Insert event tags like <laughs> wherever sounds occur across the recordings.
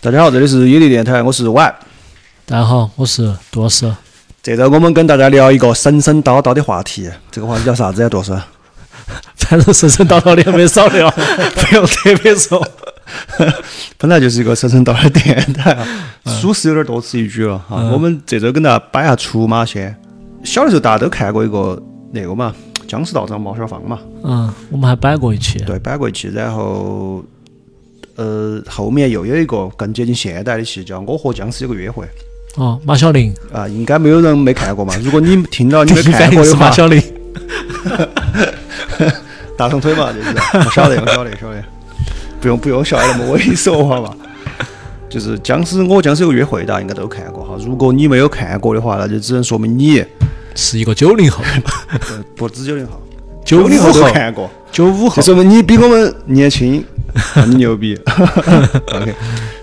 大家好，这里是野地电台，我是婉。大家好，我是杜老师。这周我们跟大家聊一个神神叨叨的话题，这个话题叫啥子呀，杜老师？<laughs> 反正神神叨叨的也没少聊，<laughs> 不用特别说。<laughs> 本来就是一个神神叨叨的电台啊，属实有点多此一举了哈。我们这周跟大家摆下出马仙。小的时候大家都看过一个那个嘛，《僵尸道长毛小芳》嘛。嗯，我们还摆过一期。对，摆过一期，然后呃，后面又有一个更接近现代的戏，叫《我和僵尸有个约会》。哦，马小玲啊，应该没有人没看过嘛。<laughs> 如果你听到你没看过的话，马小玲，大长腿嘛，就是我晓得，我晓得，晓得。不用不用笑那么猥琐话嘛。就是僵尸，我僵尸有个约会，大家应该都看过哈。如果你没有看过的话，那就只能说明你是一个九零后，<laughs> 不止九零后，九零后都看过，九五后，就说明你比我们年轻，你牛逼。<laughs> OK，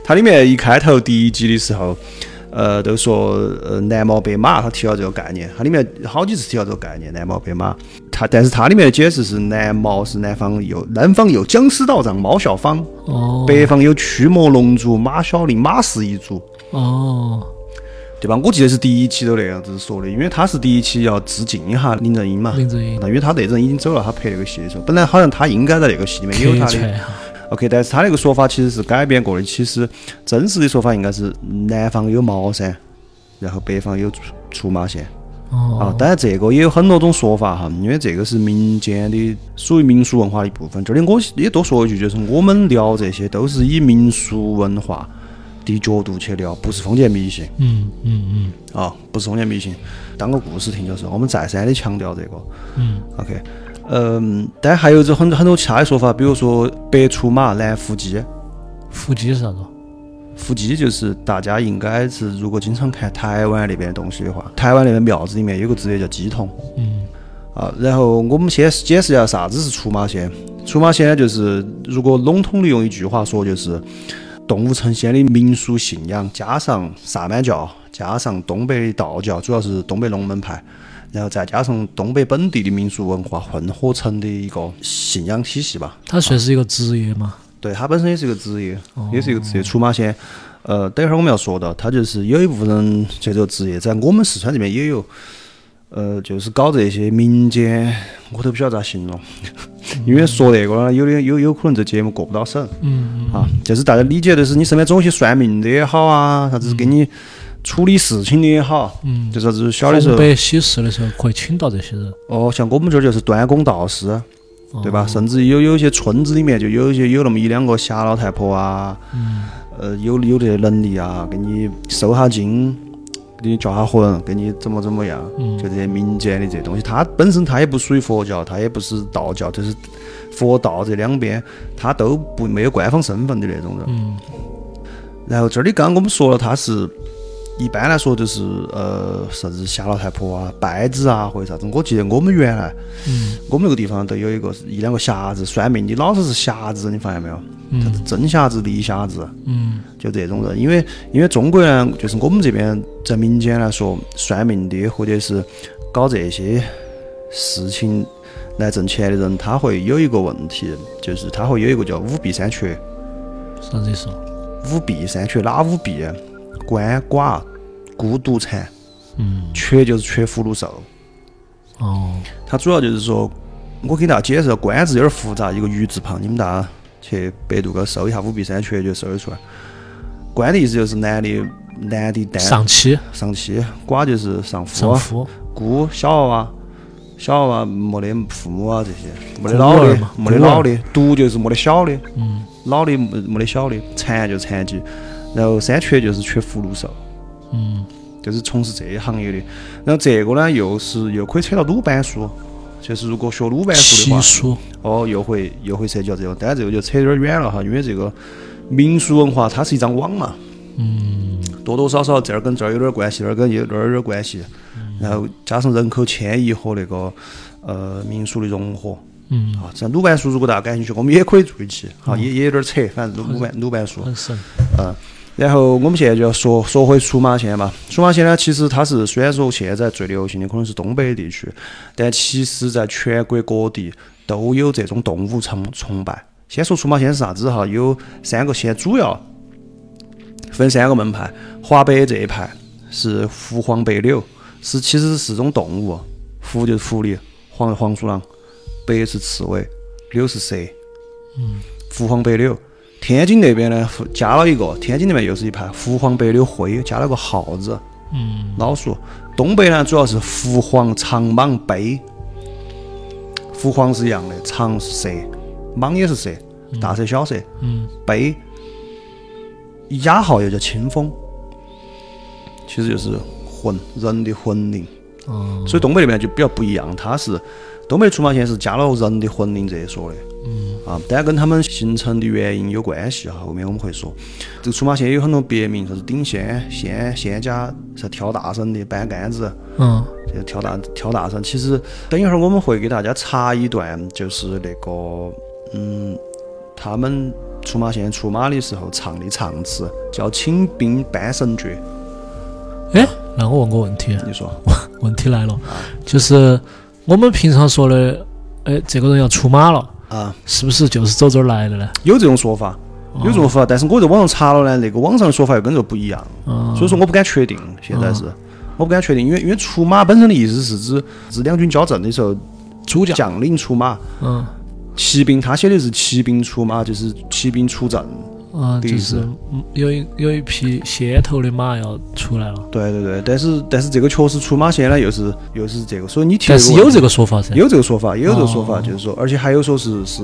它里面一开头第一集的时候。呃，都说呃南毛北马，他提到这个概念，它里面好几次提到这个概念，南毛北马。它但是它里面的解释是南毛是南方有南方有僵尸道长猫小芳，哦，北方有驱魔龙族马小玲马氏一族，哦，对吧？我记得是第一期都那样子说的，因为他是第一期要致敬一下林正英嘛，林正英，那因为他那阵已经走了，他拍那个戏的时候，本来好像他应该在那个戏里面有他的。OK，但是他那个说法其实是改编过的。其实真实的说法应该是南方有茅山，然后北方有出出马仙。哦。啊，当然这个也有很多种说法哈，因为这个是民间的，属于民俗文化的一部分。这里我也多说一句，就是我们聊这些都是以民俗文化的角度去聊，不是封建迷信。嗯嗯嗯。啊，不是封建迷信，当个故事听就是。我们再三的强调这个。嗯。OK。嗯，但还有这很很多其他的说法，比如说白出马，蓝伏鸡。伏鸡是啥子？伏鸡就是大家应该是，如果经常看台湾那边的东西的话，台湾那边庙子里面有个职业叫鸡童。嗯。啊，然后我们先解释一下啥子是出马仙。出马仙呢，就是如果笼统的用一句话说，就是动物成仙的民俗信仰，加上萨满教，加上东北的道教，主要是东北龙门派。然后再加上东北本地的民俗文化混合成的一个信仰体系吧。它算是一个职业嘛？对，它本身也是一个职业，也是一个职业。出马仙，呃，等一会儿我们要说到，它就是有一部分人这个职业，在我们四川这边也有，呃，就是搞这些民间，我都不晓得咋形容，因为说那个呢，有的有有可能这节目过不到审。嗯啊，就是大家理解的是，你身边总有些算命的也好啊，啥子给你。处理事情的也好，嗯，就啥子小的时候，白喜事的时候可以请到这些人。哦，像我们这儿就是端公道士，对吧？甚至有有些村子里面就有一些有那么一两个瞎老太婆啊，嗯，呃，有有这能力啊，给你收下经，给你叫下魂，给你怎么怎么样，就这些民间的这东西，它本身它也不属于佛教，它也不是道教，就是佛道这两边，它都不没有官方身份的那种人。嗯。然后这里刚刚我们说了，他是。一般来说就是呃啥子夏老太婆啊、拜子啊或者啥子。我记得我们原来，嗯，我们那个地方都有一个一两个瞎子算命的，老是是瞎子，你发现没有？嗯，真瞎子、立瞎子，嗯，就这种人。因为因为中国呢，就是我们这边在民间来说，算命的或者是搞这些事情来挣钱的人，他会有一个问题，就是他会有一个叫五弊三缺。啥子意思？五弊三缺哪五弊？鳏寡孤独残，嗯，缺就是缺福禄寿。哦，它主要就是说，我给大家解释，官字有点复杂，一个鱼字旁，你们大家去百度个搜一下五弊三缺就搜得出来。官的意思就是男的，男的单。上妻，上妻；寡就是上夫，上夫；孤小娃娃，小娃娃没得父母啊这些，没得老的，没得老的；独就是没得小的，嗯，老的没没得小的；残就残疾。然后三缺就是缺福禄寿，嗯，就是从事这一行业的。然后这个呢，又是又可以扯到鲁班书，就是如果学鲁班书的话，哦，又会又会涉及到这个。但是这个就扯有点远了哈，因为这个民俗文化它是一张网嘛，嗯，多多少少这儿跟这儿有点关系，那儿跟那儿有点关系，然后加上人口迁移和那个呃民俗的融合，嗯，啊，这鲁班书如果大家感兴趣，我们也可以做一期，哈，也也有点扯，反正鲁鲁班鲁班书，很。然后我们现在就要说说回出马仙嘛。出马仙呢，其实它是虽然说现在最流行的可能是东北地区，但其实在全国各地都有这种动物崇崇拜。先说出马仙是啥子哈？有三个仙，主要分三个门派，华北这一派是狐黄白柳，是其实是四种动物，狐就是狐狸，黄黄鼠狼，白是刺猬，柳是蛇。嗯。狐黄白柳。天津那边呢，加了一个，天津那边又是一派狐黄白柳灰，加了个耗子。嗯。老鼠。东北呢，主要是狐黄长蟒背。狐黄是一样的，长是蛇，蟒也是蛇，大蛇小蛇。嗯。背。雅号又叫清风，其实就是魂，人的魂灵。哦。所以东北那边就比较不一样，它是东北出马仙是加了人的魂灵这一说的。嗯。啊，但跟他们形成的原因有关系哈，后面我们会说。这个出马仙有很多别名，啥子顶仙、仙仙家，是跳大神的、搬杆子。嗯。这跳大跳大神，其实等一会儿我们会给大家插一段，就是那个嗯，他们。出马仙出马的时候唱的唱词叫“请兵搬神诀”。哎，那我问个问题，你说，<laughs> 问题来了，就是我们平常说的，哎，这个人要出马了啊，是不是就是走这儿来的呢？有这种说法，有这种说法，但是我在网上查了呢，那个网上的说法又跟这个不一样，所以说我不敢确定。现在是，我不敢确定，因为因为出马本身的意思是指是两军交战的时候，主将将领出马。嗯。骑兵，他写的是骑兵出马，就是骑兵出阵。啊，就是有一有一匹先头的马要出来了。对对对，但是但是这个确实出马仙呢，又是又是这个，所以你提但是有这个说法噻，有这个说法，也有这个说法，就是说，而且还有说是是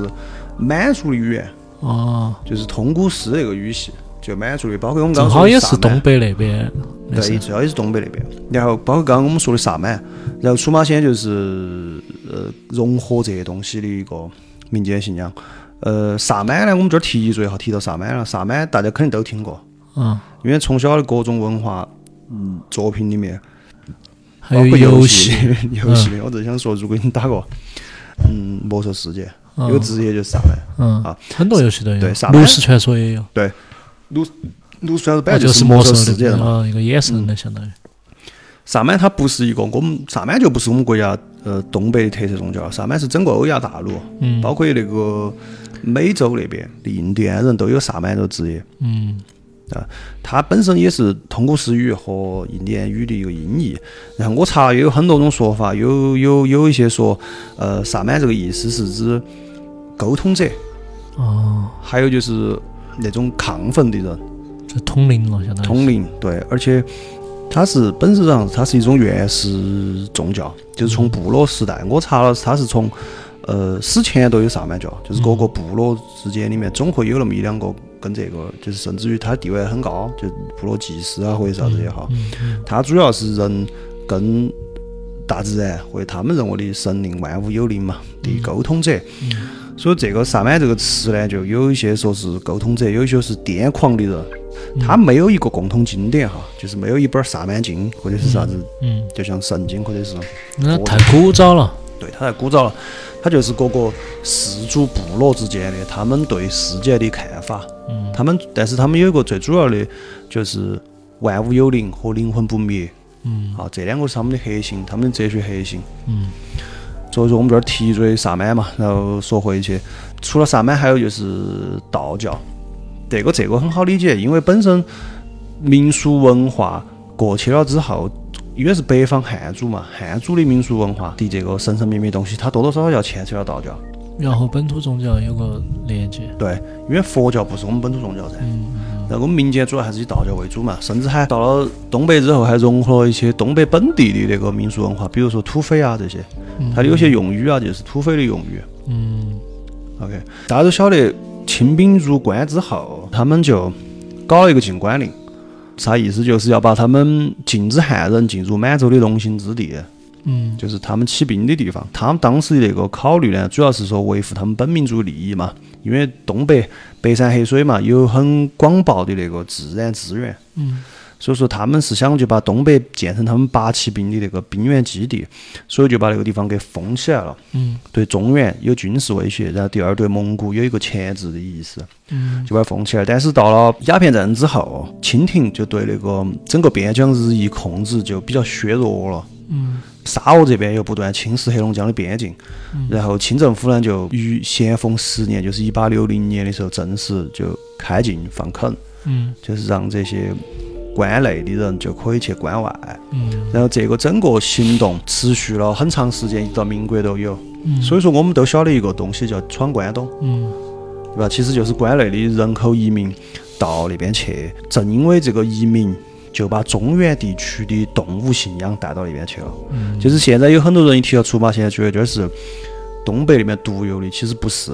满族的语言，哦，就是通古斯那个语系，就满族的，包括我们刚刚正好也是东北那边，对，主要也是东北那边。然后包括刚刚我们说的萨满，然后出马仙就是呃融合这些东西的一个。民间信仰，呃，萨满呢，我们这儿提一嘴哈，提到萨满了。萨满大家肯定都听过，嗯，因为从小的各种文化，嗯，作品里面，还有游戏，游戏，<laughs> 我就想说，如果你打过，嗯，魔兽世界，有个职业就是萨满，嗯。啊，很多游戏都有，对，炉石传说也有，对，炉炉石传说本来就是魔兽世界的嘛，一个衍生的相当于。萨满它不是一个，我们萨满就不是我们国家呃东北的特色宗教，萨满是整个欧亚大陆，嗯，包括那个美洲那边的印第安人都有萨满这个职业，嗯，啊，它本身也是通古斯语和印第安语的一个音译。然后我查也有很多种说法，有有有一些说，呃，萨满这个意思是指沟通者，哦，还有就是那种亢奋的人，就通灵了，相当于通灵，对，而且。它是本质上，它是一种原始宗教，就是从部落时代，我查了，它是从呃史前都有萨满教，就是各个部落之间里面总会有那么一两个跟这个，就是甚至于它地位很高，就部落祭司啊或者啥子也好，它主要是人跟大自然或者他们认为的神灵、万物有灵嘛的沟通者，所以这个萨满这个词呢，就有一些说是沟通者，有一些是癫狂的人。他没有一个共同经典哈，就是没有一本萨满经或者是啥子，嗯，就像圣经或者是，那太古早了。对，它太古早了，它就是各个氏族部落之间的他们对世界的看法。嗯，他们但是他们有一个最主要的，就是万物有灵和灵魂不灭。嗯，啊，这两个是他们的核心，他们的哲学核心。嗯，所以说我们这儿提一嘴萨满嘛，然后说回去，除了萨满，还有就是道教。这个这个很好理解，因为本身民俗文化过去了之后，因为是北方汉族嘛，汉族的民俗文化的这个神神秘秘东西，它多多少少要牵扯到道教，然后本土宗教有个连接。对，因为佛教不是我们本土宗教噻，嗯，然后我们民间主要还是以道教为主嘛，甚至还到了东北之后，还融合了一些东北本地的那个民俗文化，比如说土匪啊这些，它的有些用语啊就是土匪的用语。嗯，OK，大家都晓得。清兵入关之后，他们就搞了一个禁关令，啥意思？就是要把他们禁止汉人进入满洲的龙兴之地，嗯，就是他们起兵的地方。他们当时的那个考虑呢，主要是说维护他们本民族利益嘛，因为东北北山黑水嘛，有很广袤的那个自然资源，嗯。所以说他们是想就把东北建成他们八旗兵的那个兵源基地，所以就把那个地方给封起来了。嗯，对中原有军事威胁，然后第二对蒙古有一个钳制的意思，嗯，就把它封起来。但是到了鸦片战争之后，清廷就对那个整个边疆日益控制就比较削弱了。嗯，沙俄这边又不断侵蚀黑龙江的边境，然后清政府呢就于咸丰十年，就是一八六零年的时候正式就开禁放垦。嗯就是让这些关内的人就可以去关外。嗯然后这个整个行动持续了很长时间，一直到民国都有。嗯，所以说，我们都晓得一个东西叫闯关东，嗯对吧？其实就是关内的人口移民到那边去，正因为这个移民，就把中原地区的动物信仰带到那边去了。嗯，就是现在有很多人一提到出马仙，觉得这是东北那边独有的，其实不是，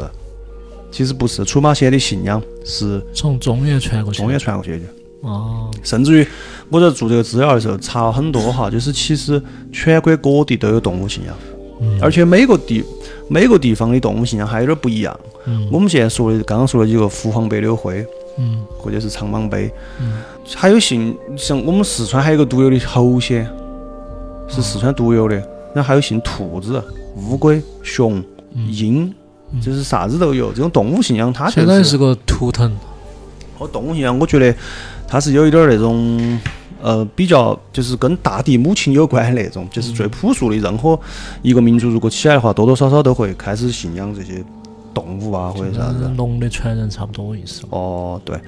其实不是。出马仙的信仰是从中原传过去，中原传过去的。哦，甚至于我在做这个资料的时候查了很多哈，就是其实全国各地都有动物信仰，嗯而且每个地每个地方的动物信仰还有点不一样。嗯我们现在说的刚刚说的几个伏黄白柳灰，嗯。或者是长蟒杯，嗯。还有姓像我们四川还有个独有的猴仙，是四川独有的，然后还有姓兔子、乌龟、熊、鹰，就是啥子都有。这种动物信仰它就相当于是个图腾，哦，动物信仰，我觉得它是有一点儿那种，呃，比较就是跟大地母亲有关的那种，就是最朴素的。任何一个民族如果起来的话，多多少少都会开始信仰这些动物啊，或者啥子跟。龙的传人差不多意思。哦，对，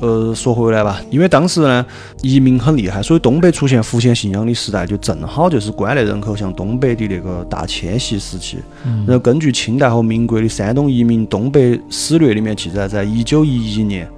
呃，说回来吧，因为当时呢移民很厉害，所以东北出现伏羲信仰的时代，就正好就是关内人口向东北的那个大迁徙时期。嗯然后根据清代和民国的山东移民东北史略里面记载，在一九一一年，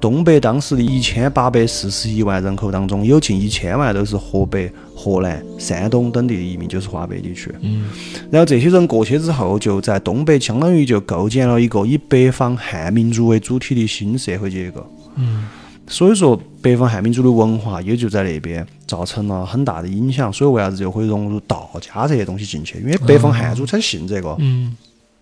东北当时的一千八百四十一万人口当中，有近一千万都是河北、河南、山东等地的移民，就是华北地区。嗯然后这些人过去之后，就在东北相当于就构建了一个以北方汉民族为主体的新社会结构。嗯所以说，北方汉民族的文化也就在那边造成了很大的影响。所以为啥子就会融入道家这些东西进去？因为北方汉族才信这个。嗯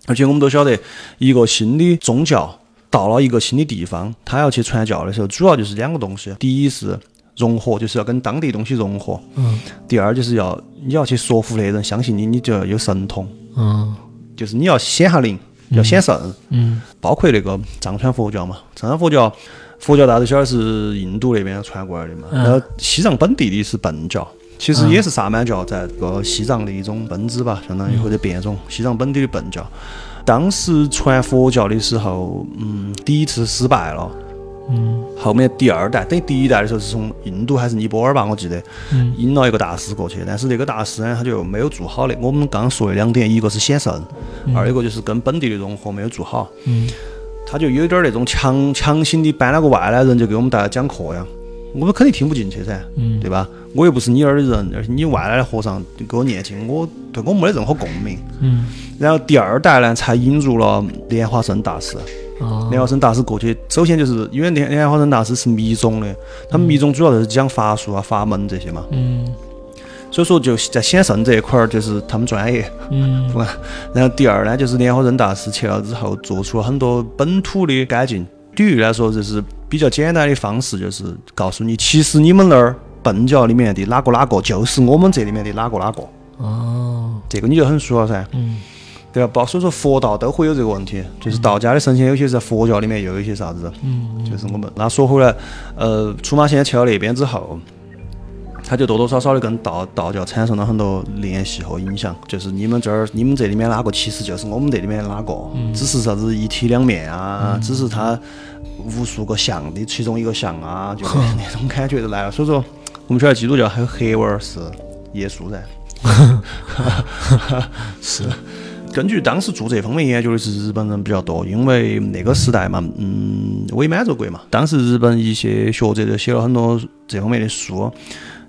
而且我们都晓得，一个新的宗教到了一个新的地方，他要去传教的时候，主要就是两个东西：第一是融合，就是要跟当地东西融合；嗯。第二就是要你要去说服那人相信你，你就要有神通，嗯。就是你要显下灵，要显圣。嗯。包括那个藏传佛教嘛，藏传佛教，佛教大家都晓得是印度那边传过来的嘛，嗯。然后西藏本地的是苯教。其实也是萨满教在这个西藏的一种分支吧，相当于或者变种，西藏本地的苯教。当时传佛教的时候，嗯，第一次失败了，嗯。后面第二代，等于第一代的时候是从印度还是尼泊尔吧，我记得。嗯。引了一个大师过去，但是那个大师呢，他就没有做好的。我们刚刚说的两点，一个是显圣，二一个就是跟本地的融合没有做好。嗯。他就有点儿那种强强行的搬了个外来人就给我们大家讲课呀，我们肯定听不进去噻，嗯对吧？我又不是你那儿的人，而且你外来的和尚给我念经，我对我没得任何共鸣。嗯然后第二代呢，才引入了莲花生大师。啊莲花生大师过去，首先就是因为莲莲花生大师是密宗的，他们密宗主要就是讲法术啊、法门这些嘛，嗯所以说就在显圣这一块儿就是他们专业。嗯 <laughs> 然后第二呢，就是莲花生大师去了之后，做出了很多本土的改进。比喻来说，就是比较简单的方式，就是告诉你，其实你们那儿笨教里面的哪个哪个，就是我们这里面的哪个哪个。哦这个你就很熟了噻，嗯对吧？包所以说佛道都会有这个问题，就是道家的神仙有些在佛教里面又有一些啥子，嗯就是我们。那说回来，呃，出马仙去了那边之后，他就多多少少的跟道道教产生了很多联系和影响。就是你们这儿，你们这里面哪个，其实就是我们这里面哪个，只是啥子一体两面啊，只是它无数个像的其中一个像啊，<laughs> 就是那种感觉就来了。所以说，我们晓得基督教还有黑娃儿是耶稣噻。<laughs> 是 <laughs> 根据当时做这方面研究的是日本人比较多，因为那个时代嘛，嗯，伪满洲国嘛，当时日本一些学者就写了很多这方面的书，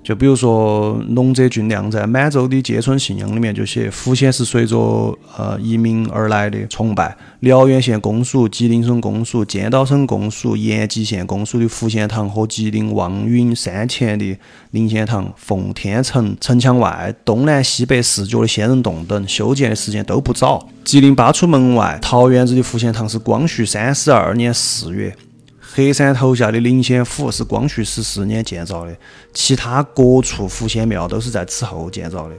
就比如说龙泽俊亮在《满洲的街村信仰》里面就写，伏羲是随着呃移民而来的崇拜，辽源县公署、吉林省公署、剑岛省公署、延吉县公署的福贤堂和吉林望云山前的灵仙堂、奉天城城墙外东南西北四角的仙人洞等修建的时间都不早。吉林八出门外桃园子的福贤堂是光绪三十二年四月。黑山头下的灵仙府是光绪十四年建造的，其他各处福仙庙都是在此后建造的。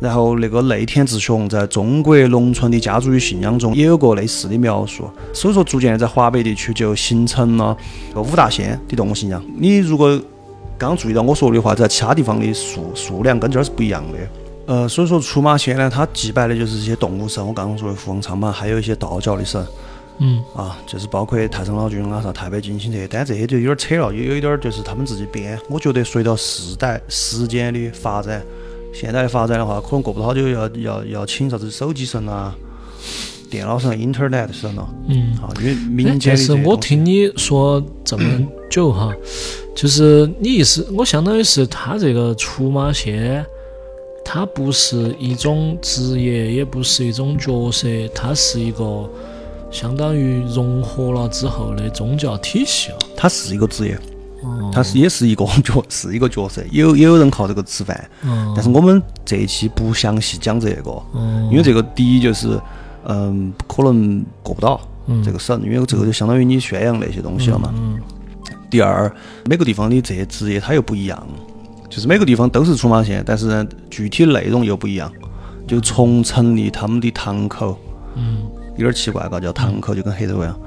然后那个内田志雄在中国农村的家族与信仰中也有过类似的描述，所以说逐渐在华北地区就形成了五大仙的动物信仰。你如果刚注意到我说的话，在其他地方的数数量跟这儿是不一样的。呃，所以说出马仙呢，它祭拜的就是这些动物神，我刚刚说的凤凰苍马，还有一些道教的神。嗯啊，就是包括太上老君啊、啥太白金星这些，但这些就有点扯了，有有一点儿就是他们自己编。我觉得随着时代时间的发展，现在的发展的话，可能过不好久要要要请啥子手机神啊、电脑上、Internet 神了嗯。啊，因为哎民间但是我听你说这么久哈，就是你意思，我相当于是他这个出马仙，他不是一种职业，也不是一种角色，他是一个相当于融合了之后的宗教体系了。它是一个职业，哦，它是也是一个角，是一个角色，有也有人靠这个吃饭。嗯但是我们这一期不详细讲这个，嗯因为这个第一就是，嗯，可能过不到嗯这个省，因为这个就相当于你宣扬那些东西了嘛。嗯第二，每个地方的这些职业它又不一样，就是每个地方都是出马仙，但是呢，具体内容又不一样。就从成立他们的堂口，嗯有点奇怪嘎，叫堂口就跟黑头一样。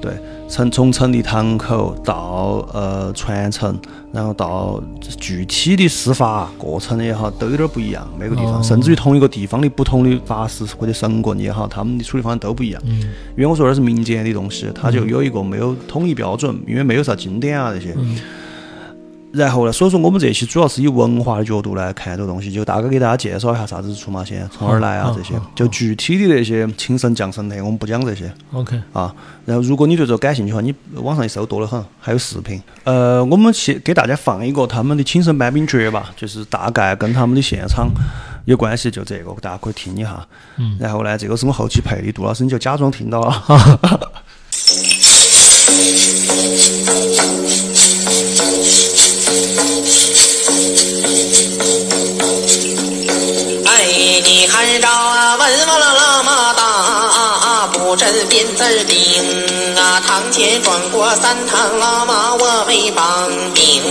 对，从从成立堂口到呃传承，然后到具体的施法过程也好，都有点不一样。每个地方，哦甚至于同一个地方的不同的法师或者神棍也好，他们的处理方案都不一样。嗯因为我说的是民间的东西，它就有一个没有统一标准，因为没有啥经典啊这些。嗯然后呢，所以说我们这期主要是以文化的角度来看这个东西，就大概给大家介绍一下啥子是出马仙，从哪儿来啊这些。就具体的那些请神降神的，我们不讲这些。，OK，啊。然后，如果你对这个感兴趣的话，你网上一搜多得很，还有视频。呃，我们先给大家放一个他们的请神搬兵诀吧，就是大概跟他们的现场有关系，就这个大家可以听一下。嗯然后呢，这个是我后期配的，杜老师你就假装听到了。<laughs> 你看着啊，文王的喇嘛大，不真辫子顶啊，堂前转过三堂喇嘛，我没帮兵。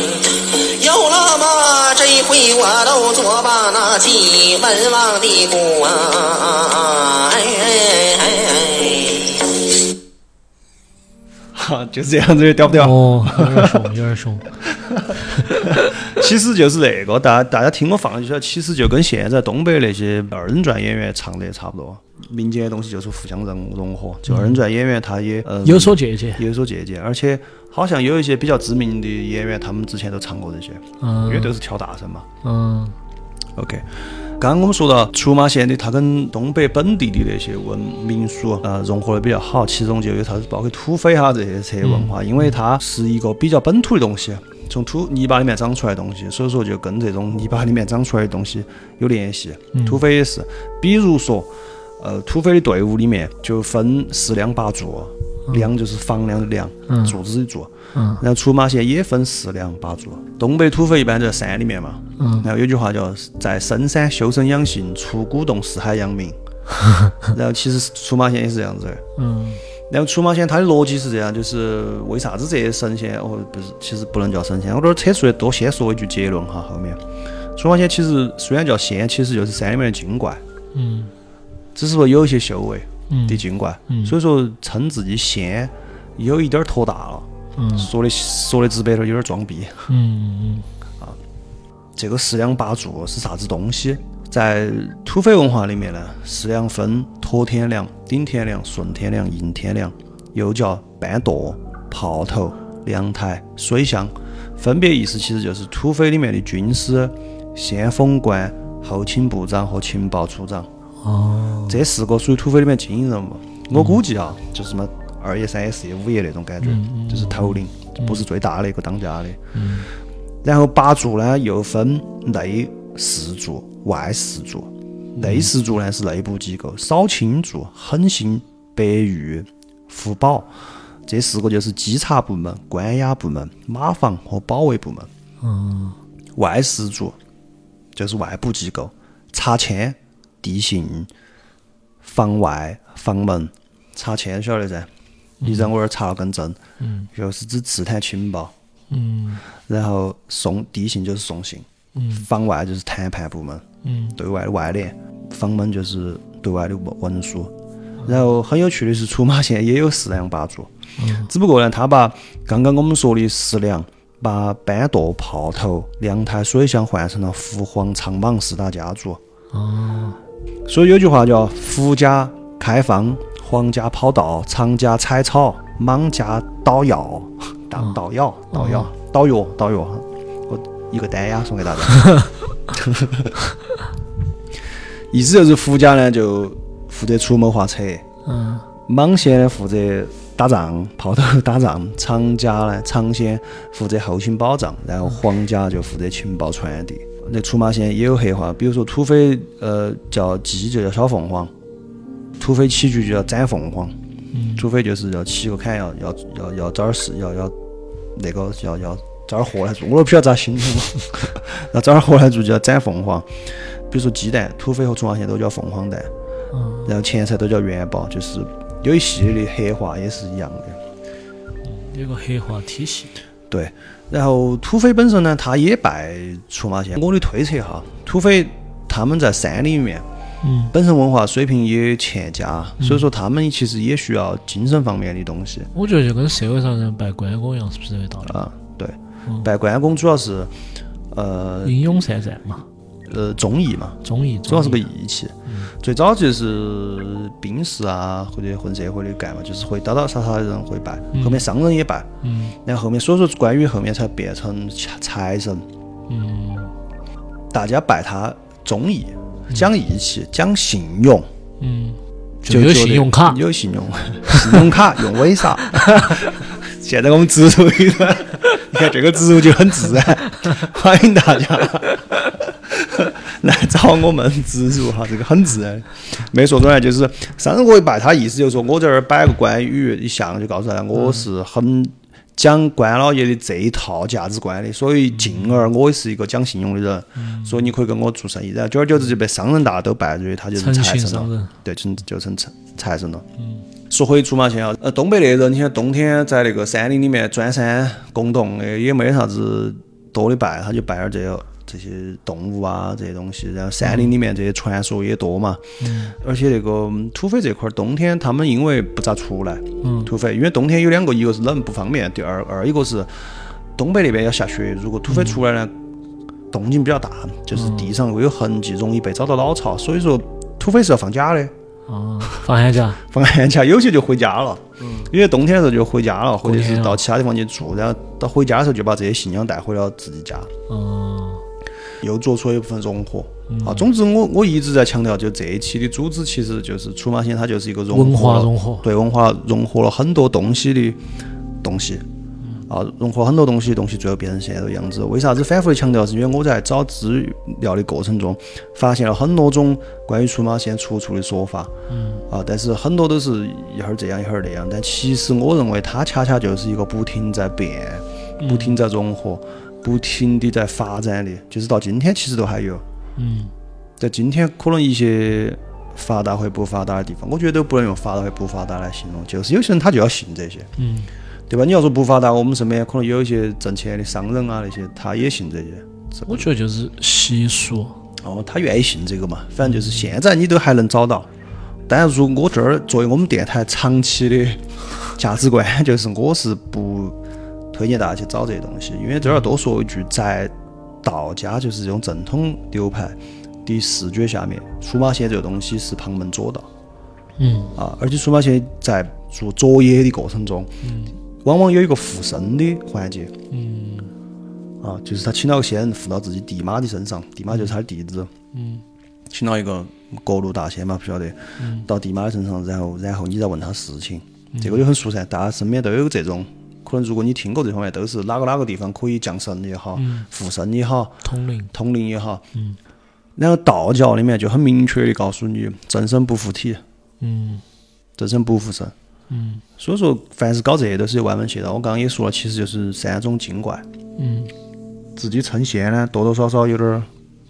有了嘛这回我都做把那祭文王的鼓啊！哎哎哎哎！哈，<laughs> 就是这样子，屌不屌？哦，有点凶，有点凶。其实就是那个，大家大家听我放就晓得，其实就跟现在东北那些二人转演员唱的差不多。民间的东西就是互相融融合，就二人转演员他也呃有所借鉴。有所借鉴，而且好像有一些比较知名的演员，他们之前都唱过这些，因为嗯都是跳大神嘛。嗯 OK，刚刚我们说到出马县的，它跟东北本地的那些文民俗呃融合的比较好，其中就有啥子包括土匪哈这些这些文化，因为它是一个比较本土的东西，从土泥巴里面长出来的东西，所以说就跟这种泥巴里面长出来的东西有联系。土匪也是，比如说。呃，土匪的队伍里面就分四两八柱，梁就是房梁的梁，嗯柱子的柱。嗯然后出马仙也分四梁八柱。东北土匪一般就在山里面嘛。嗯然后有句话叫“在深山修身养性，出古洞四海扬名 <laughs> ”。然后其实出马仙也是这样子的。嗯然后出马仙它的逻辑是这样，就是为啥子这些神仙哦不是，其实不能叫神仙，我这儿扯出来多先说一句结论哈，后面出马仙其实虽然叫仙，其实就是山里面的精怪，嗯只是说有一些修为嗯的精怪，嗯所以说称自己仙有一点儿托大了，嗯说的说的直白点儿有点儿装逼。嗯嗯啊这个四梁八柱是啥子东西？在土匪文化里面呢，四梁分托天梁、顶天梁、顺天梁、应天梁，又叫班舵、炮头、凉台、水箱，分别意思其实就是土匪里面的军师、先锋官、后勤部长和情报处长。哦这四个属于土匪里面精英人物。我估计啊，就是什么二爷、三爷、四爷、五爷那种感觉，就是头领，不是最大的一个当家的。嗯然后八柱呢又分内四柱、外四柱。内四柱呢是内部机构，少卿柱、狠心、白玉、福宝这四个就是稽查部门、关押部门、马房和保卫部门。嗯外事柱就是外部机构，查签、地信、房外、房门。查签晓得噻？你在我这儿查了根针，嗯就是指刺探情报。嗯然后送地信就是送信，嗯房外就是谈判部门，嗯对外的外联，房门就是对外的文文书。然后很有趣的是，出马县也有四梁八柱，嗯只不过呢，他把刚刚我们说的四梁，把班舵、炮头、凉台、水箱换成了福黄、苍莽四大家族。哦所以有句话叫“福家开放，皇家跑道，长家采草，莽家捣药，捣 <laughs> 捣药，捣药，捣药，捣药。我一个单押送给大家。<laughs> 意思就是夫家呢就负责出谋划策，嗯莽先呢负责打仗，炮头打仗；长家呢长先负责后勤保障，然后皇家就负责情报传递。那出马仙也有黑话，比如说土匪呃叫鸡就叫小凤凰，土匪起居就叫斩凤凰，土匪就是要起个坎要要要要找点事要要那个要要找点活来做，我都不晓得咋形容，要找点活来做就叫斩凤凰。比如说鸡蛋，土匪和出马仙都叫凤凰蛋。嗯然后钱财都叫元宝，就是有一系列的黑话也是一样的。有个黑化体系。对，然后土匪本身呢，他也拜出马仙。我的推测哈，土匪他们在山里面嗯本身文化水平也欠佳，所以说他们其实也需要精神方面的东西我觉得就跟社会上人拜关公一样，是不是这个道理？啊。对嗯，拜关公主要是呃英勇善战嘛，呃忠义嘛，忠义主要是个忠义义气。最早就是兵士啊，或者混社会的干嘛，就是会打打杀杀的人会拜，后面商人也拜。嗯然后后面，所以说关羽后面才变成财神，嗯大家拜他忠义，讲义气，讲信用，嗯，就有信用卡。有信用，信用卡用为啥？<laughs> 现在我们植入一段，你看这个植入就很自然，欢迎大家 <laughs> 来找我们资助哈，这个很自然。没说出来就是商人我一拜他，意思就是说我这儿摆个关羽一像，就告诉他我是很讲关老爷的这一套价值观的，所以进而我也是一个讲信用的人，所以你可以跟我做生意。然后久而久之就被商人大都拜为他就是财神了，对，成就成财财神了。说回出马仙啊，呃，东北那人，你看冬天在那个山林里面钻山拱洞，的，也没得啥子多的拜，他就拜点儿这个这些动物啊这些东西。然后山林里面这些传说也多嘛，嗯。而且那个嗯土匪这块儿，冬天他们因为不咋出来，嗯。土匪因为冬天有两个，一个是冷不方便，第二二一个是东北那边要下雪，如果土匪出来呢，动静比较大，就是地上会有痕迹，容易被找到老巢，所以说土匪是要放假的。哦，放寒假，<laughs> 放寒假，有些就回家了，嗯。因为冬天的时候就回家了，或者是到其他地方去住，然后到回家的时候就把这些信仰带回了自己家，嗯又做出了一部分融合。啊，总之我我一直在强调，就这一期的主旨其实就是出马仙，它就是一个融文化融合，对文化融合了很多东西的东西。啊，融合很多东西的，东西最后变成现在的样子。为啥子反复的强调？是因为我在找资料的过程中，发现了很多种关于出马仙出处的说法。嗯。啊，但是很多都是一会儿这样一会儿那样，但其实我认为它恰恰就是一个不停在变、不停在融合、不停的在发展的，就是到今天其实都还有。嗯在今天可能一些发达或不发达的地方，我觉得都不能用发达或不发达来形容，就是有些人他就要信这些，嗯对吧？你要说不发达，我们身边可能有一些挣钱的商人啊那些，他也信这些。我觉得就是习俗，哦，他愿意信这个嘛，反正就是现在你都还能找到。但是如果我这儿作为我们电台长期的价值观，<laughs> 就是我是不推荐大家去找这些东西，因为这儿要多说一句，在道家就是这种正统流派的视觉下面，出马仙这个东西是旁门左道。嗯。啊，而且出马仙在做作业的过程中，往往有一个附身的环节。嗯。啊，就是他请了个仙人附到自己弟妈的身上，弟妈就是他的弟子，嗯。请了一个各路大仙嘛，不晓得，到弟妈的身上，然后然后你再问他事情，这个就很熟噻，大家身边都有这种，可能如果你听过这方面，都是哪个哪个地方可以降神也好，附身也好，通灵，通灵也好，嗯。然后道教里面就很明确的告诉你，正身不附体，嗯。真身不附身。嗯。所以说，凡是搞这些都是有歪门邪道。我刚刚也说了，其实就是三种精怪，嗯，自己称仙呢，多多少少有点儿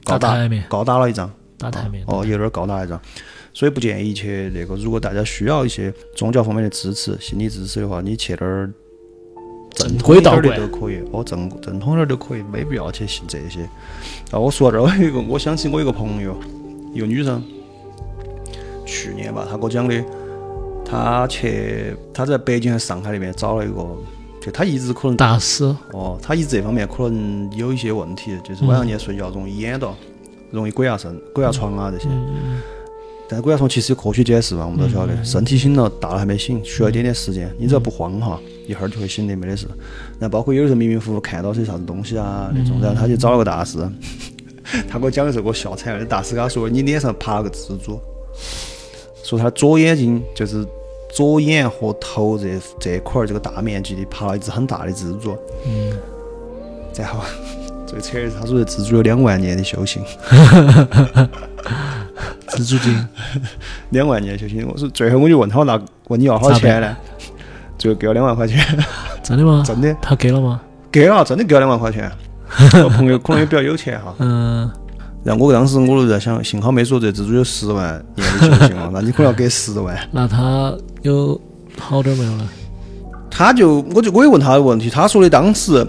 高面，高打了一张。打台面，哦，有点儿高大一张，所以不建议去那个。如果大家需要一些宗教方面的支持、心理支持的话，你去点儿正规道观都可以，哦，正正统点儿都可以，没必要去信这些。啊，我说到这儿，我有一个，我想起我一个朋友，一个女生，去年吧，她给我讲的，她去她在北京和上海那边找了一个，就她一直可能大师，哦，她一直这方面可能有一些问题，就是晚上间睡觉容易眼到，容易鬼压身、鬼压床啊这些。但是鬼压床其实有科学解释嘛，我们都晓得，身体醒了，大脑还没醒，需要一点点时间。你只要不慌哈，一会儿就会醒的，没得事。然后包括有的时候迷迷糊糊看到些啥子东西啊那种，然后他就找了个大师，<laughs> 他给我讲的时候给我笑惨了。那大师跟他说：“你脸上爬了个蜘蛛，说他左眼睛就是左眼和头这这块儿这个大面积的爬了一只很大的蜘蛛。”嗯，然后 <laughs> 最扯的是，他说这蜘蛛有两万年的修行，<laughs> 蜘蛛精，<laughs> 两万年修行。我说最后我就问他那问你要好少钱呢？最后给了两万块钱，<laughs> 真的吗？真的他给了吗？给了，真的给了两万块钱。<laughs> 我朋友可能也比较有钱哈。嗯，然后我当时我都在想，幸好没说这蜘蛛有十万年的修行了，那你可能要给十万。那他有好点没有呢？他就我就我也问他的问题，他说的当时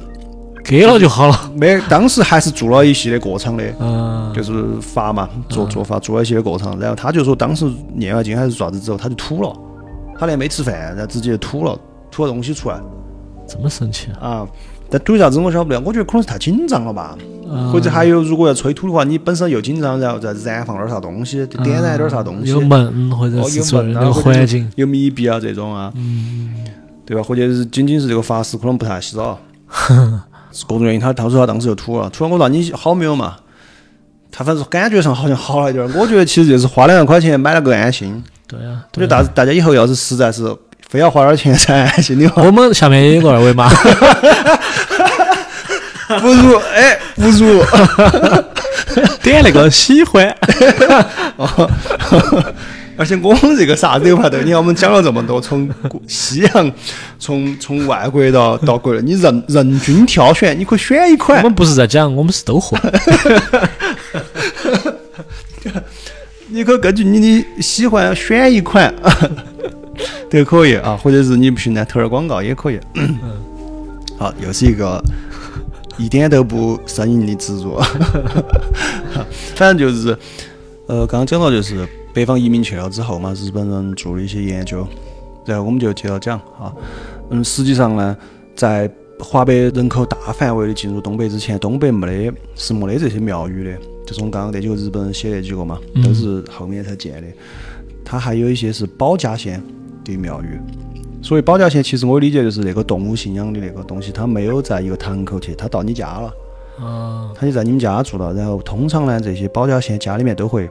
给了就好了。没，当时还是做了一系列过场的。嗯，就是法嘛，做做法做了一系列过场，然后他就说当时念完经还是啥子之后，他就吐了，他连没吃饭，然后直接吐了，吐了东西出来这么神奇啊！啊。但吐啥子我晓不得，我觉得可能是太紧张了吧，嗯或者还有如果要催吐的话，你本身又紧张，然后再燃放点儿啥东西，点燃点儿啥东西，有门或者哦有是说那个闷啊环境，有密闭啊这种啊，对吧？或者是仅仅是这个法师可能不太洗澡，<laughs> 是各种原因，他他说他当时就吐了，吐了我说你好没有嘛？他反正感觉上好像好了一点儿，我觉得其实就是花两万块钱买了个安心。对啊。我觉得大大家以后要是实在是非要花点儿钱才安心的话，<laughs> 我们下面也有个二维码，<laughs> 不如哎不如 <laughs> 点那个喜欢。而且我们这个啥子有嘛？对，你看我们讲了这么多，从西洋，从从外国到到国内，你人人均挑选，你可以选一款我。们不是在讲，我们是都货。<laughs> 你可以根据你的喜欢选一款，<laughs> 都可以啊，或者是你不行呢，投点广告也可以。<coughs> 好，又是一个一点都不生硬的植入，<laughs> 反正就是，呃，刚刚讲到就是北方移民去了之后嘛，日本人做了一些研究，然后我们就接着讲啊，嗯，实际上呢，在华北人口大范围的进入东北之前，东北没得是没得这些庙宇的，就是我们刚刚那几个日本人写那几个嘛，都是后面才建的。它还有一些是保家仙的庙宇。所谓保家仙，其实我理解就是那个动物信仰的那个东西，它没有在一个堂口去，它到你家了，啊，它就在你们家住了。然后通常呢，这些保家仙家里面都会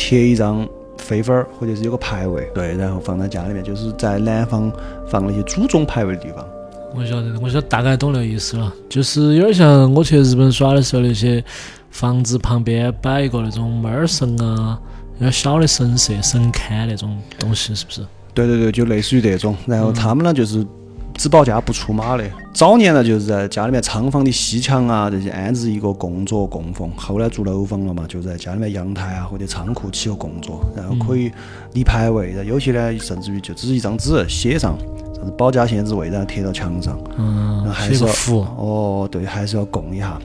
贴一张飞分儿，或者是有个牌位，对，然后放在家里面，就是在南方放那些祖宗牌位的地方。我晓得，我晓得大概懂那个意思了，就是有点像我去日本耍的时候，那些房子旁边摆一个那种猫儿神啊，有点小的神社、神龛那种东西，是不是？对对对，就类似于这种。然后他们呢，就是只保家不出马的。早年呢，就是在家里面仓房的西墙啊这些安置一个供桌供奉。后来住楼房了嘛，就在家里面阳台啊或者仓库起个供桌，然后可以立牌位。然后有些呢，甚至于就只是一张纸写上啥子保家仙之位，然后贴到墙上。嗯然后，还是要写个符，哦，对，还是要供一下。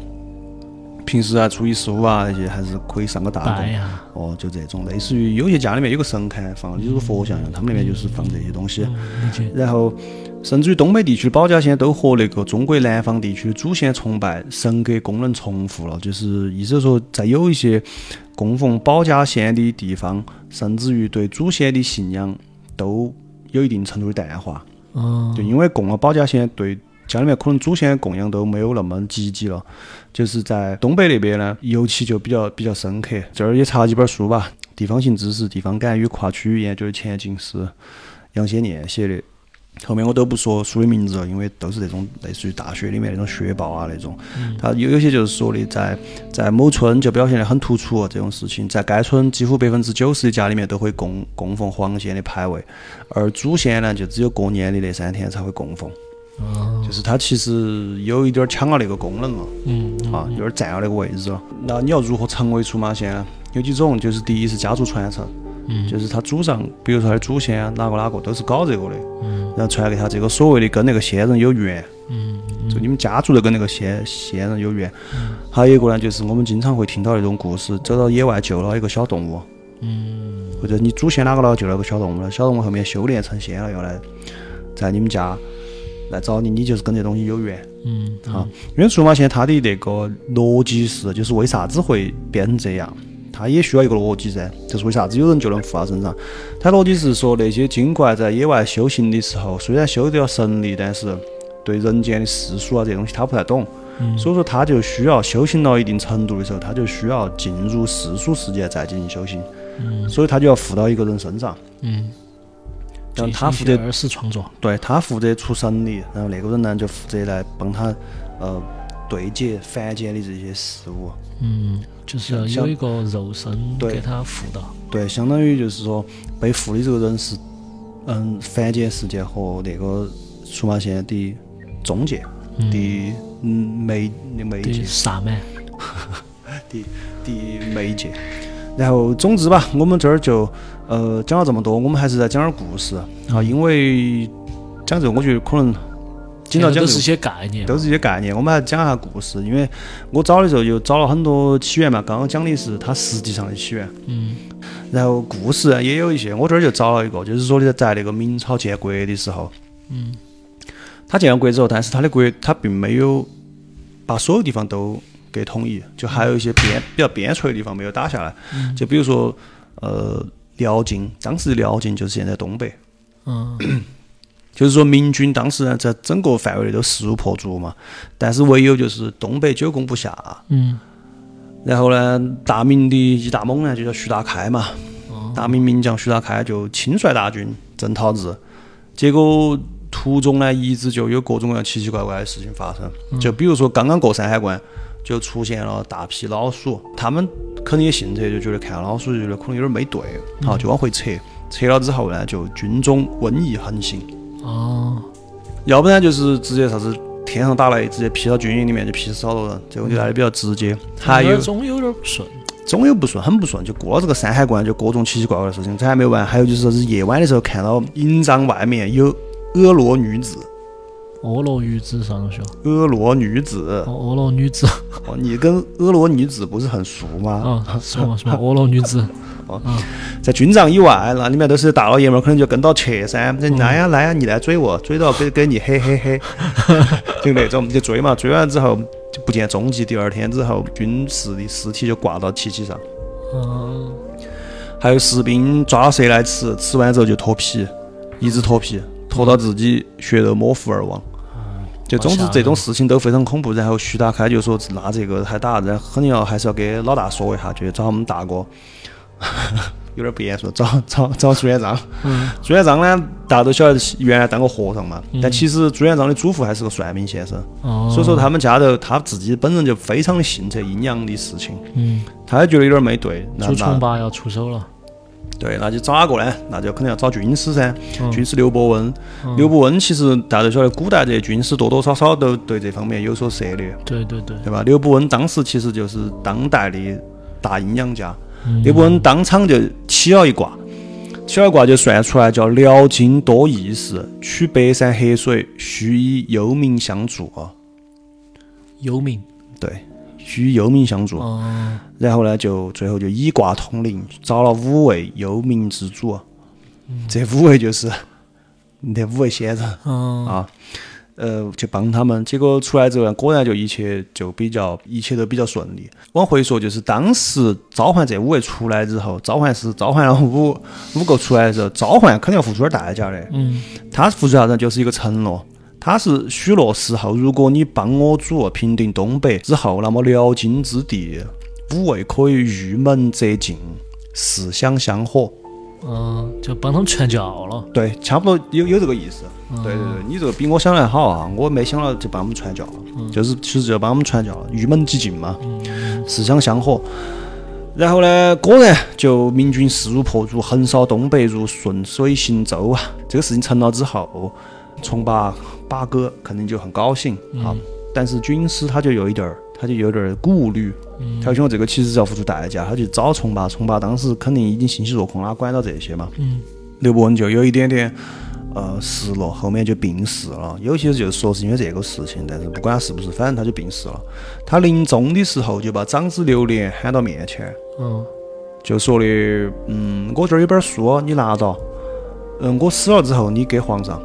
平时啊，初一十五啊那些还是可以上个大供。哦，就这种，类似于有些家里面有个神龛放的就是佛像，他们那边就是放这些东西。然后，甚至于东北地区的保家仙都和那个中国南方地区的祖先崇拜神格功能重复了，就是意思说，在有一些供奉保家仙的地方，甚至于对祖先的信仰都有一定程度的淡化。嗯，就因为供了保家仙，对家里面可能祖先供养都没有那么积极了。就是在东北那边呢，尤其就比较比较深刻。这儿也查几本书吧，《地方性知识、地方感与跨区域研究的前景》是杨先念写的。后面我都不说书的名字了，因为都是那种类似于大学里面那种学报啊那种。他有有些就是说的，在在某村就表现得很突出这种事情，在该村几乎百分之九十的家里面都会供供奉黄仙的牌位，而祖先呢就只有过年的那三天才会供奉。就是它其实有一点儿抢了那个功能了。嗯，啊，有点占了那个位置了。那你要如何成为出马仙？有几种，就是第一是家族传承，嗯就是他祖上，比如说他的祖先啊，哪个哪个都是搞这个的，然后传给他这个所谓的跟那个仙人有缘，嗯，就你们家族的跟那个仙仙人有缘。还有一个呢，就是我们经常会听到那种故事，走到野外救了一个小动物，嗯，或者你祖先哪个了救了个小动物了，小动物后面修炼成仙了，要来在你们家来找你，你就是跟这东西有缘。嗯，啊，因为出马仙它的那个逻辑是，就是为啥子会变成这样？它也需要一个逻辑噻，就是为啥子有人就能附到身上？它逻辑是说那些精怪在野外修行的时候，虽然修得了神力，但是对人间的世俗啊这些东西他不太懂，所以说他就需要修行到一定程度的时候，他就需要进入世俗世界再进行修行，所以他就要附到一个人身上，嗯，然后他负责二次创作，对他负责出神力，然后那个人呢就负责来帮他呃对接凡间的这些事物。嗯，就是要有一个肉身对给他附到，对，相当于就是说被附的这个人是嗯凡间世界和那个数码线的中介的嗯媒媒介啥嘛，的 <laughs> 的媒介。然后总之吧，我们这儿就呃讲了这么多，我们还是再讲点故事。啊，因为讲这个我觉得可能经常讲这个都是些概念，都是一些概念，我们还讲一下故事，因为我找的时候又找了很多起源嘛，刚刚讲的是它实际上的起源，嗯。然后故事啊也有一些，我这儿就找了一个，就是说的在那个明朝建国的时候，嗯。他建了国之后，但是他的国他并没有把所有地方都给统一，就还有一些边比较边陲的地方没有打下来，就比如说呃辽金，当时的辽金就是现在东北，嗯。<clears throat> 就是说明军当时呢在整个范围内都势如破竹嘛，但是唯有就是东北久攻不下，嗯。然后呢大明的一大猛呢就叫徐达开嘛，大明名将徐达开就亲率大军征讨日，结果途中呢一直就有各种各样奇奇怪怪的事情发生，就比如说刚刚过山海关。就出现了大批老鼠，他们肯定也信这，就觉得看老鼠就觉得可能有点没对，好就往回撤，撤了之后呢，就军中瘟疫横行，哦，要不然就是直接啥子天上打雷，直接劈到军营里面就劈死好多人，这个就来的比较直接。还有总有点不顺，总有不顺，很不顺，就过了这个山海关，就各种奇奇怪怪的事情，这还没完。还有就是是夜晚的时候看到营帐外面有婀娜女子，婀娜女子啥东西哦？婀娜女子，哦，婀娜女子，哦，你跟婀娜女子不是很熟吗？啊，是吗？是吗？<laughs> 婀娜女子，哦在军帐以外，那里面都是大老爷们儿，可能就跟到去噻。来呀来呀，你来追我，追到跟跟你嘿嘿嘿，<laughs> 就那种就追嘛。追完之后就不见踪迹，第二天之后，军士的尸体就挂到旗旗上。嗯，还有士兵抓了蛇来吃，吃完之后就脱皮，一直脱皮，脱到自己血肉模糊而亡。就总之这种事情都非常恐怖。然后徐达开就说：“那这个还打，然后肯定要还是要给老大说一下，就找我们大哥。<laughs> ”有点不严肃，找找找朱元璋。朱元璋呢，大家都晓得原来当过和尚嘛，但其实朱元璋的祖父还是个算命先生，哦，所以说他们家头他自己本人就非常的信这阴阳的事情，嗯，他也觉得有点没对，那朱那重八要出手了，对，那就找哪个呢？那就肯定要找军师噻。嗯军师刘伯温，刘伯温其实大家都晓得，古代这些军师多多少少都对这方面有所涉猎，对对对，对吧？刘伯温当时其实就是当代的大阴阳家，刘伯温当场就起了一卦，起了卦就算出来叫辽金多义士，取白山黑水，须以幽冥相助啊。幽冥，对，须以幽冥相助。哦，然后呢，就最后就以卦通灵，找了五位幽冥之主，这五位就是 <laughs> 那五位仙人嗯，啊，呃，去帮他们。结果出来之后呢，果然就一切就比较，一切都比较顺利。往回说，就是当时召唤这五位出来之后，召唤师召唤了五五个出来的时候，召唤肯定要付出点代价的。嗯，他付出啥子？就是一个承诺。他是许诺事后，如果你帮我主平定东北之后，那么辽金之地五位可以御门择进，四乡相火。嗯，就帮他们传教了，对，差不多有有这个意思。对对对，你这个比我想的好啊！我没想到就帮我们传教了，就是其实就帮我们传教了，玉门即进嘛，四相相火。然后呢，果然就明军势如破竹，横扫东北如顺水行舟啊！这个事情成了之后，重八八哥肯定就很高兴啊。但是军师他就有一点儿，他就有点儿顾虑，他就想这个其实是要付出代价，他就找重八，重八当时肯定已经信息落空，哪管到这些嘛？嗯，刘伯温就有一点点呃失落，后面就病逝了。有些就说是因为这个事情，但是不管是不是，反正他就病逝了。他临终的时候就把长子刘连喊到面前，嗯，就说的，嗯，我这儿有本书，你拿到。嗯，我死了之后你给皇上。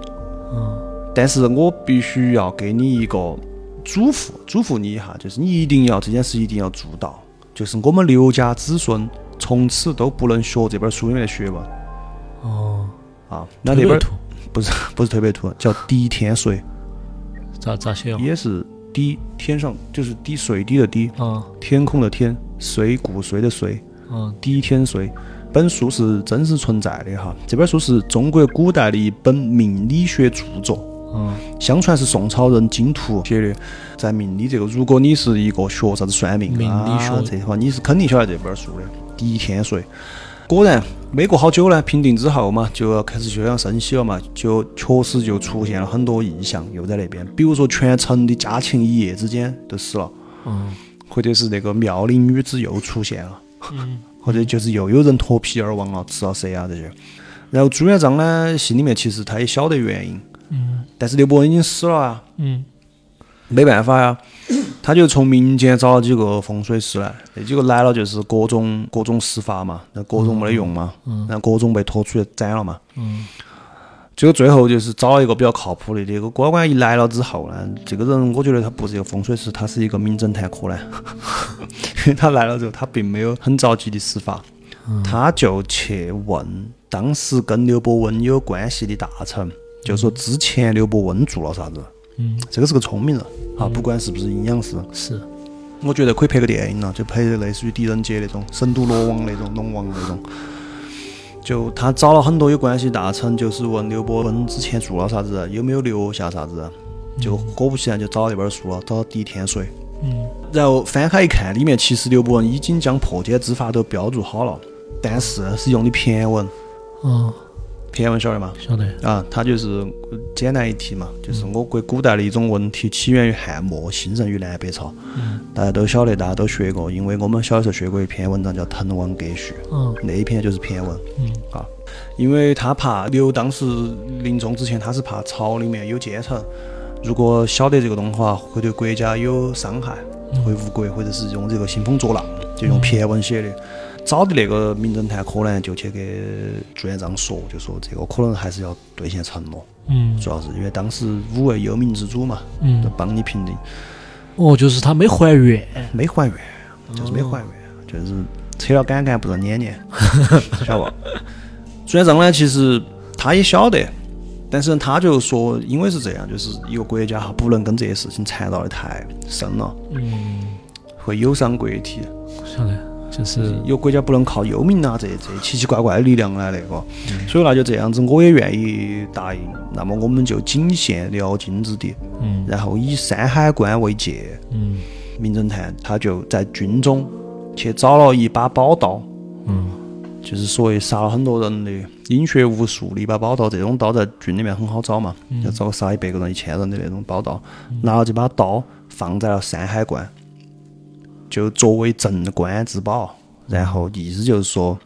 嗯，但是我必须要给你一个嘱咐，嘱咐你一下，就是你一定要这件事一定要做到。就是我们刘家子孙从此都不能学这本书里面的学问哦，啊。那那本图不是不是推背图，叫滴天髓，咋咋写哦？也是滴天上就是滴水滴的滴，啊天空的天，岁骨髓的髓，啊滴天髓。本书是真实存在的哈，这本书是中国古代的一本命理学著作。嗯。相传是宋朝人金图写的，在命理这个，如果你是一个学啥子算命命理学啊这话，你是肯定晓得这本书的。第一天髓，果然没过好久呢，平定之后嘛，就要开始休养生息了嘛，就确实就出现了很多异象，又在那边，比如说全城的家禽一夜之间都死了，嗯。或者是那个妙龄女子又出现了，嗯或者就是又有人脱皮而亡了，吃了蛇啊这些。然后朱元璋呢，心里面其实他也晓得原因，嗯。但是刘伯温已经死了啊，嗯。没办法呀，他就从民间找了几个风水师来，那几个来了就是各种各种施法嘛，那各种没得用嘛，然后各种被拖出去斩了嘛。嗯结果最后就是找了一个比较靠谱的，这个官官一来了之后呢，这个人我觉得他不是一个风水师，他是一个名侦探柯南，<laughs> 因为他来了之后，他并没有很着急的施法，他就去问当时跟刘伯温有关系的大臣，就说之前刘伯温做了啥子。嗯，这个是个聪明人啊，不管是不是阴阳师，是。我觉得可以拍个电影了，就拍类似于狄仁杰那种神都罗王那种龙王那种。就他找了很多有关系大臣，就是问刘伯温之前做了啥子，有没有留下啥子。就果不其然就找了那本书了，找到《滴天水》。嗯然后翻开一看，里面其实刘伯温已经将破天之法都标注好了，但是是用的骈文，啊，骈文晓得吗？晓得啊，它就是呃简单一提嘛，就是我国古代的一种文体，起源于汉末，兴盛于南北朝。大家都晓得，大家都学过，因为我们小的时候学过一篇文章叫《滕王阁序》，嗯那一篇就是骈文。嗯啊，因为他怕刘当时临终之前，他是怕朝里面有奸臣，如果晓得这个东西的话，会对国家有伤害，会误国，或者是用这个兴风作浪，就用骈文写的。找的那个名侦探柯南就去给朱元璋说，就说这个可能还是要兑现承诺，嗯主要是因为当时五位幽冥之主嘛，都嗯，帮你平定，哦，就是他没还原，没还原，就是没还原，就是扯了杆杆不认撵撵，<laughs> 晓得不？朱元璋呢，其实他也晓得，但是他就说，因为是这样，就是一个国家哈，不能跟这些事情缠绕的太深了，嗯，会有伤国体。晓得，就是有国家不能靠幽冥啊这这奇奇怪怪的力量来那个，所以那就这样子，我也愿意答应。那么我们就仅限辽金之地，嗯然后以山海关为界。嗯名侦探他就在军中去找了一把宝刀，嗯就是所谓杀了很多人的饮血无数的一把宝刀。这种刀在军里面很好找嘛，要找个杀一百个人、一千人的那种宝刀。拿了这把刀放在了山海关，就作为镇关之宝。然后意思就是说，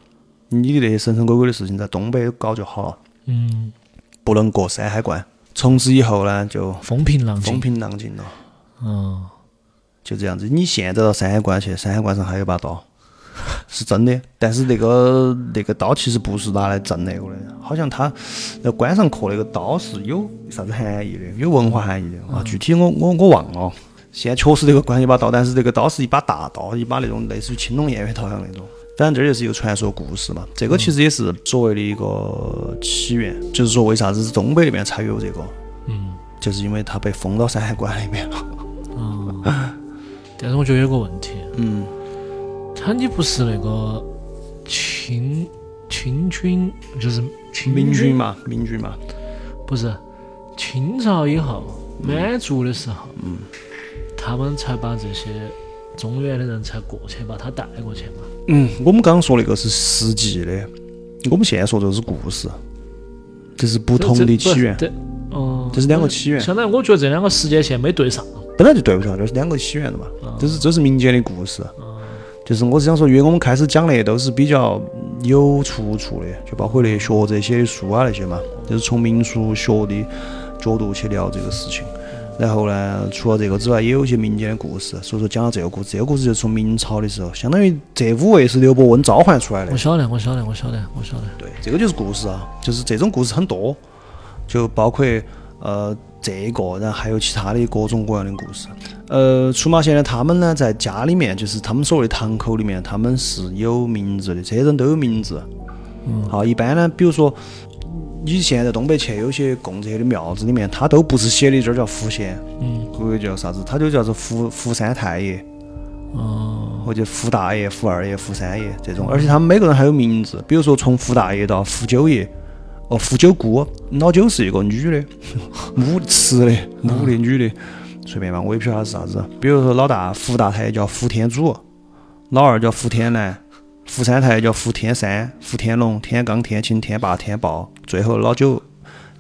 你的那些神神鬼鬼的事情在东北搞就好了，嗯，不能过山海关。从此以后呢，就风平浪风静，平浪静了。嗯就这样子。你现在到山海关去，山海关上还有把刀，是真的。但是那个那个刀其实不是拿来镇那个的，好像它那关上刻那个刀是有啥子含义的，有文化含义的啊。具体我我我忘了。现在确实这个关一把刀，但是这个刀是一把大刀，一把那种类似于青龙偃月刀一样那种。反正这就是一个传说故事嘛。这个其实也是所谓的一个起源，就是说为啥子东北那边才有这个，嗯就是因为它被封到山海关里面了。啊。但是我觉得有个问题，嗯，他你不是那个清清军，就是清明军嘛，明军嘛。不是清朝以后满族的时候，嗯，他们才把这些中原的人才过去把他带过去嘛。嗯，我们刚刚说那个是实际的，我们现在说这个是故事，这是不同的起源，对，哦，这是两个起源，相当于我觉得这两个时间线没对上。本来就对不上，这是两个起源的嘛，啊这是这是民间的故事，就是我是想说，因为我们开始讲的都是比较有出处的，就包括那些学者写的书啊那些嘛，就是从民俗学的角度去聊这个事情。然后呢，除了这个之外，也有一些民间的故事，所以说讲到这个故事，这个故事就是从明朝的时候，相当于这五位是刘伯温召唤出来的我。晓得，我晓得，我晓得，我晓得。对，这个就是故事啊，就是这种故事很多，就包括呃，这个，然后还有其他的各种各样的故事。呃，出马仙呢，他们呢在家里面，就是他们所谓的堂口里面，他们是有名字的，这些人都有名字。嗯好，一般呢，比如说你现在东北去有些供这些的庙子里面，它都不是写的这儿叫福仙，嗯，或者叫啥子，它就叫做福福三太爷。哦，或者福大爷、福二爷、福三爷这种，而且他们每个人还有名字，比如说从福大爷到福九爷，哦，福九姑，老九是一个女的，<laughs> 母雌的，母的女的，随便吧，我也不晓得她是啥子。比如说老大福大太爷叫福天主，老二叫福天南，福三台叫福天山、福天龙、天罡、天晴、天霸、天豹，最后老九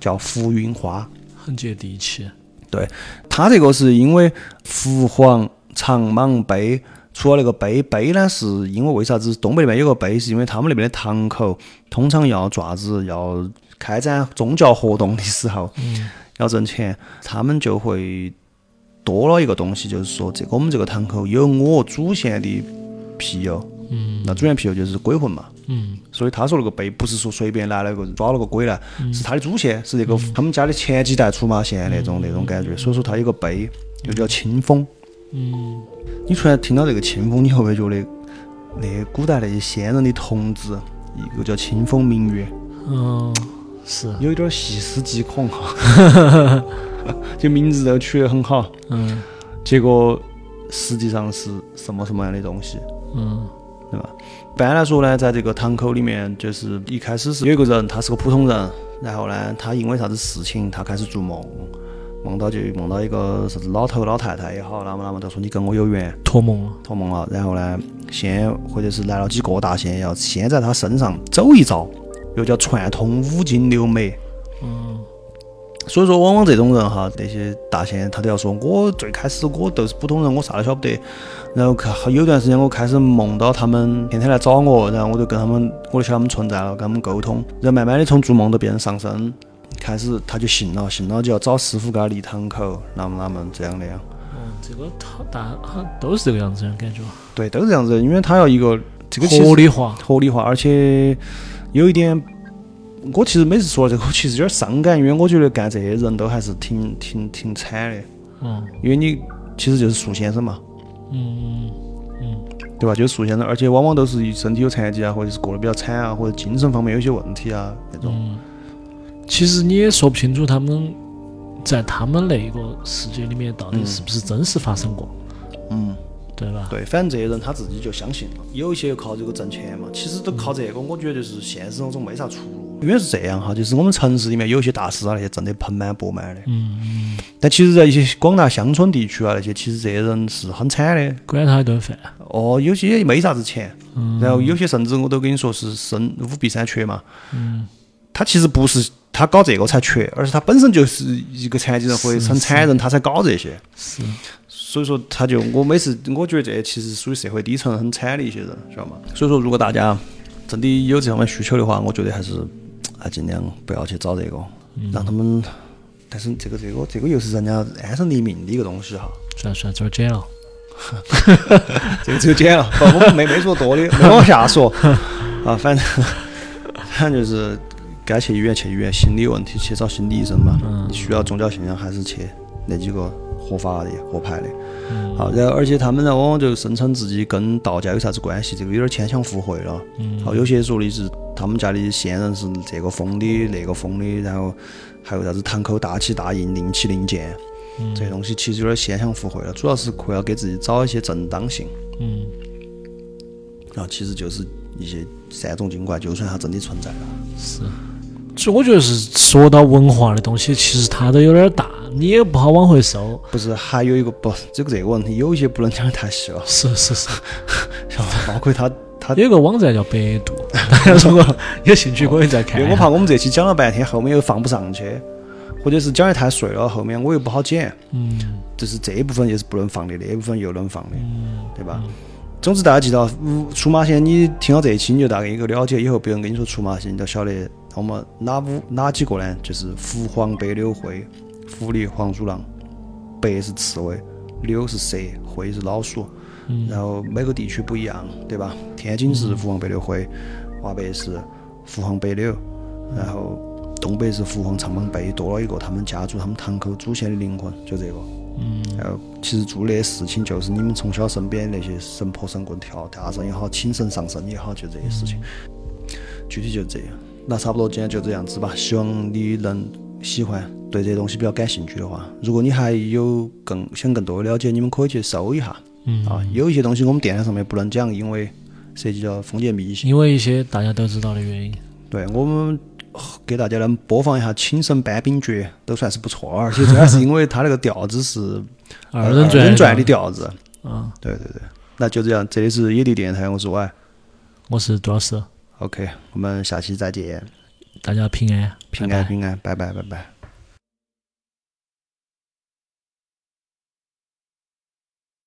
叫福云花。很接地气。对他这个是因为福黄长蟒碑，除了那个碑，碑呢是因为为啥子东北那边有个碑，是因为他们那边的堂口通常要爪子要开展宗教活动的时候，要挣钱，他们就会多了一个东西，就是说这个我们这个堂口有我祖先的庇佑，嗯。那祖先庇佑就是鬼魂嘛。嗯。所以他说那个碑不是说随便来了个抓了个鬼来，是他的祖先，是那个他们家的前几代出马仙那种那种感觉，所以说他有个碑，又叫清风。嗯，你突然听到这个清风，你会不会觉得那古代那些先人的童子，一个叫清风明月，嗯，是，有一点细思极恐哈，<laughs> <laughs> 就名字都取得很好，嗯。结果实际上是什么什么样的东西？嗯对吧？一般来说呢，在这个堂口里面，就是一开始是有一个人，他是个普通人，然后呢，他因为啥子事情，他开始做梦，梦到就梦到一个啥子老头老太太也好，那么那么他说你跟我有缘，托梦了。托梦了，然后呢，先或者是来了几个大仙，要先在他身上走一遭，又叫串通五经六脉。嗯所以说，往往这种人哈，那些大仙他都要说，我最开始我都是普通人，我啥都晓不得。然后看有段时间，我开始梦到他们天天来找我，然后我就跟他们，我就晓得他们存在了，跟他们沟通。然后慢慢的从做梦都变成上身，开始他就信了，信了就要找师傅给他立堂口，那么那么这样那样。嗯，这个他大他都是这个样子的感觉，对，都是这样子，因为他要一个这个合理化。合理化，而且有一点，我其实每次说这个，我其实有点伤感，因为我觉得干这些人都还是挺挺挺惨的，嗯因为你其实就是树先生嘛，嗯嗯对吧？就是树先生，而且往往都是身体有残疾啊，或者是过得比较惨啊，或者精神方面有些问题啊那种。嗯，其实你也说不清楚他们在他们那个世界里面到底是不是真实发生过，嗯，对吧？对，反正这些人他自己就相信了，有一些又靠这个挣钱嘛，其实都靠这个，我觉得就是现实生活中没啥出路。因为是这样哈，就是我们城市里面有一些大师啊，那些挣得盆满钵满的，嗯嗯，但其实，在一些广大乡村地区啊，那些其实这些人是很惨的。管他一顿饭。哦，有些也没啥子钱，嗯然后有些甚至我都跟你说是生五弊三缺嘛。嗯他其实不是他搞这个才缺，而是他本身就是一个残疾人或者很惨人，他才搞这些。是，所以说，他就我每次我觉得这其实属于社会底层很惨的一些人，晓得吗？所以说，如果大家真的有这方面需求的话，我觉得还是啊尽量不要去找这个，让他们。但是这个这个这个又是人家安身立命的一个东西哈。算了算了，这儿剪了。<laughs> 这个只有剪了，不，我们没没说多的，<laughs> 没往下说啊，反正反正就是该去医院去医院，心理问题去找心理医生嘛。需要宗教信仰还是去那几个合法的、合牌的。好，然后而且他们呢，往往就声称自己跟道家有啥子关系，这个有点牵强附会了。好，有些说的是他们家的先人是这个封的、那个封的，然后还有啥子堂口大起大印、令旗令箭。这些东西其实有点牵强附会了，主要是为了给自己找一些正当性。嗯然后其实就是一些三种精怪，就算它真的存在了，是。所以我觉得是说到文化的东西，其实它都有点大，你也不好往回收。不是还有一个不这个这个问题，有一些不能讲的太细了，是是是，像 <laughs> 包括它它，有个网站叫百度，大 <laughs> 家如果有兴趣可以再看。因为我怕我们这期讲了半天，后面又放不上去，或者是讲的太碎了，后面我又不好剪，嗯。就是这一部分也是不能放的，那一部分又能放的，对吧？总之，大家记到五出马仙，你听到这一期你就大概有个了解，以后别人跟你说出马仙，你就晓得我们哪五哪几个呢？就是狐黄白柳灰，狐狸黄鼠狼，白是刺猬，柳是蛇，灰是老鼠。嗯然后每个地区不一样，对吧？天津是狐黄白柳灰，华北是狐黄白柳，然后东北是狐黄长蟒背，多了一个他们家族、他们堂口祖先的灵魂，就这个。嗯。然后其实做那些事情，就是你们从小身边那些神婆神棍跳大神也好，请神上身也好，就这些事情。具体就这样。那差不多今天就这样子吧，希望你能喜欢。对这些东西比较感兴趣的话，如果你还有更想更多的了解，你们可以去搜一下。嗯。啊，有一些东西我们电台上面不能讲，因为涉及到封建迷信。因为一些大家都知道的原因。对我们给大家能播放一下《请神搬兵诀》，都算是不错，而且主要是因为它那个调子是二人转转的调子。啊。对对对，那就这样，这里是野地电台，我是 Y，我是杜老师。OK，我们下期再见。大家平安，平安平安，拜拜拜拜。